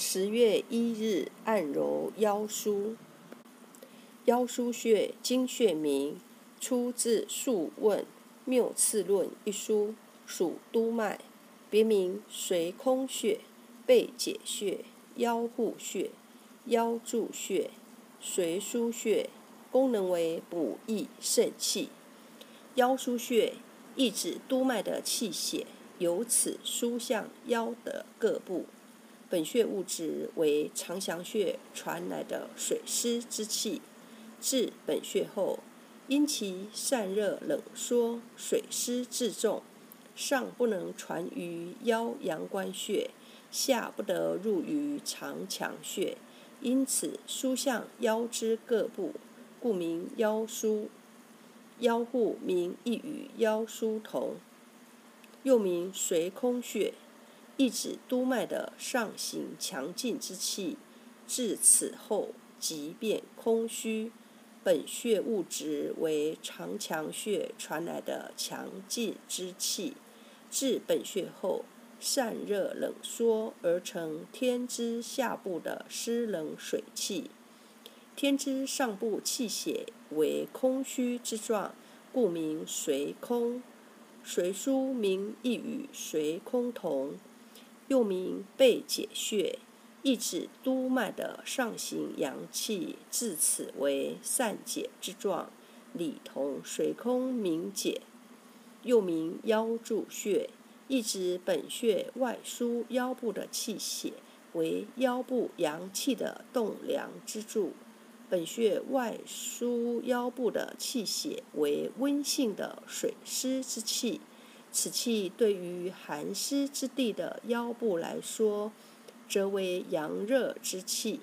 十月一日，按揉腰腧。腰腧穴，经穴名，出自《素问·谬次论》一书，属督脉，别名随空穴、背解穴、腰户穴、腰柱穴、随腧穴，功能为补益肾气。腰腧穴意指督脉的气血，由此输向腰的各部。本穴物质为长翔穴传来的水湿之气，至本穴后，因其散热冷缩、水湿自重，上不能传于腰阳关穴，下不得入于长强穴，因此输向腰之各部，故名腰腧。腰户名亦与腰腧同，又名随空穴，意指督脉的上行强劲之气，至此后即变空虚。本穴物质为长强穴传来的强劲之气，至本穴后散热冷缩而成天之下部的湿冷水气。天之上部气血为空虚之状，故名随空。随书名亦与随空同，又名背解穴，意指督脉的上行阳气自此为散解之状，理同水空明解。又名腰柱穴，意指本穴外输腰部的气血，为腰部阳气的栋梁之柱。本穴外输腰部的气血为温性的水湿之气，此气对于寒湿之地的腰部来说，则为阳热之气。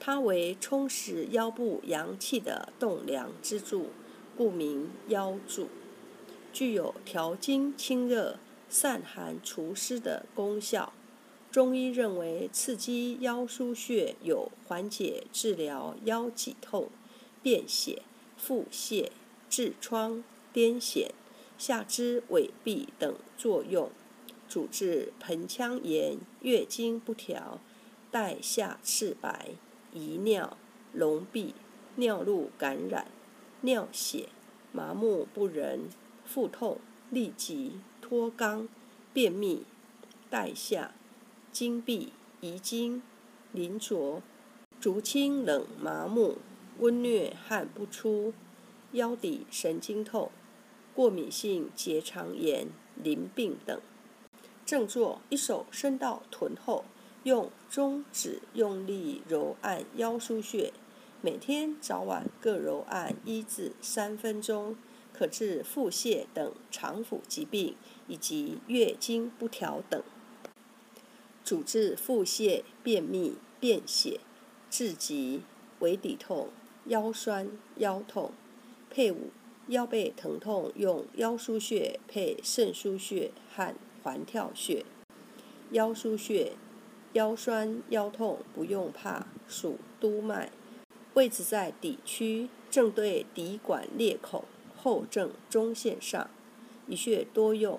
它为充实腰部阳气的栋梁之柱，故名腰柱，具有调经清热、散寒除湿的功效。中医认为，刺激腰腧穴有缓解、治疗腰脊痛、便血、腹泻、痔疮、癫痫、下肢痿痹等作用，主治盆腔炎、月经不调、带下赤白、遗尿、脓闭、尿路感染、尿血、麻木不仁、腹痛、痢疾、脱肛、便秘、带下。经闭、遗精、淋浊、足清冷麻木、温疟汗不出、腰底神经痛、过敏性结肠炎、淋病等正坐。一手伸到臀后，用中指用力揉按腰腧穴，每天早晚各揉按一至三分钟，可治腹泻等肠腑疾病以及月经不调等。主治腹泻、便秘、便血、痔疾、尾底痛、腰酸腰痛。配伍腰背疼痛用腰腧穴配肾腧穴和环跳穴。腰腧穴腰酸腰痛不用怕，属督脉，位置在底区，正对底管裂口后正中线上。一穴多用：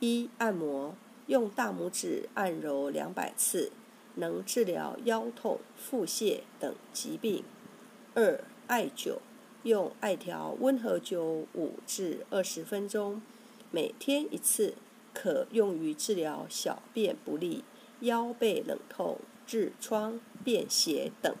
一、按摩。用大拇指按揉两百次，能治疗腰痛、腹泻等疾病。二、艾灸，用艾条温和灸五至二十分钟，每天一次，可用于治疗小便不利、腰背冷痛、痔疮、便血等。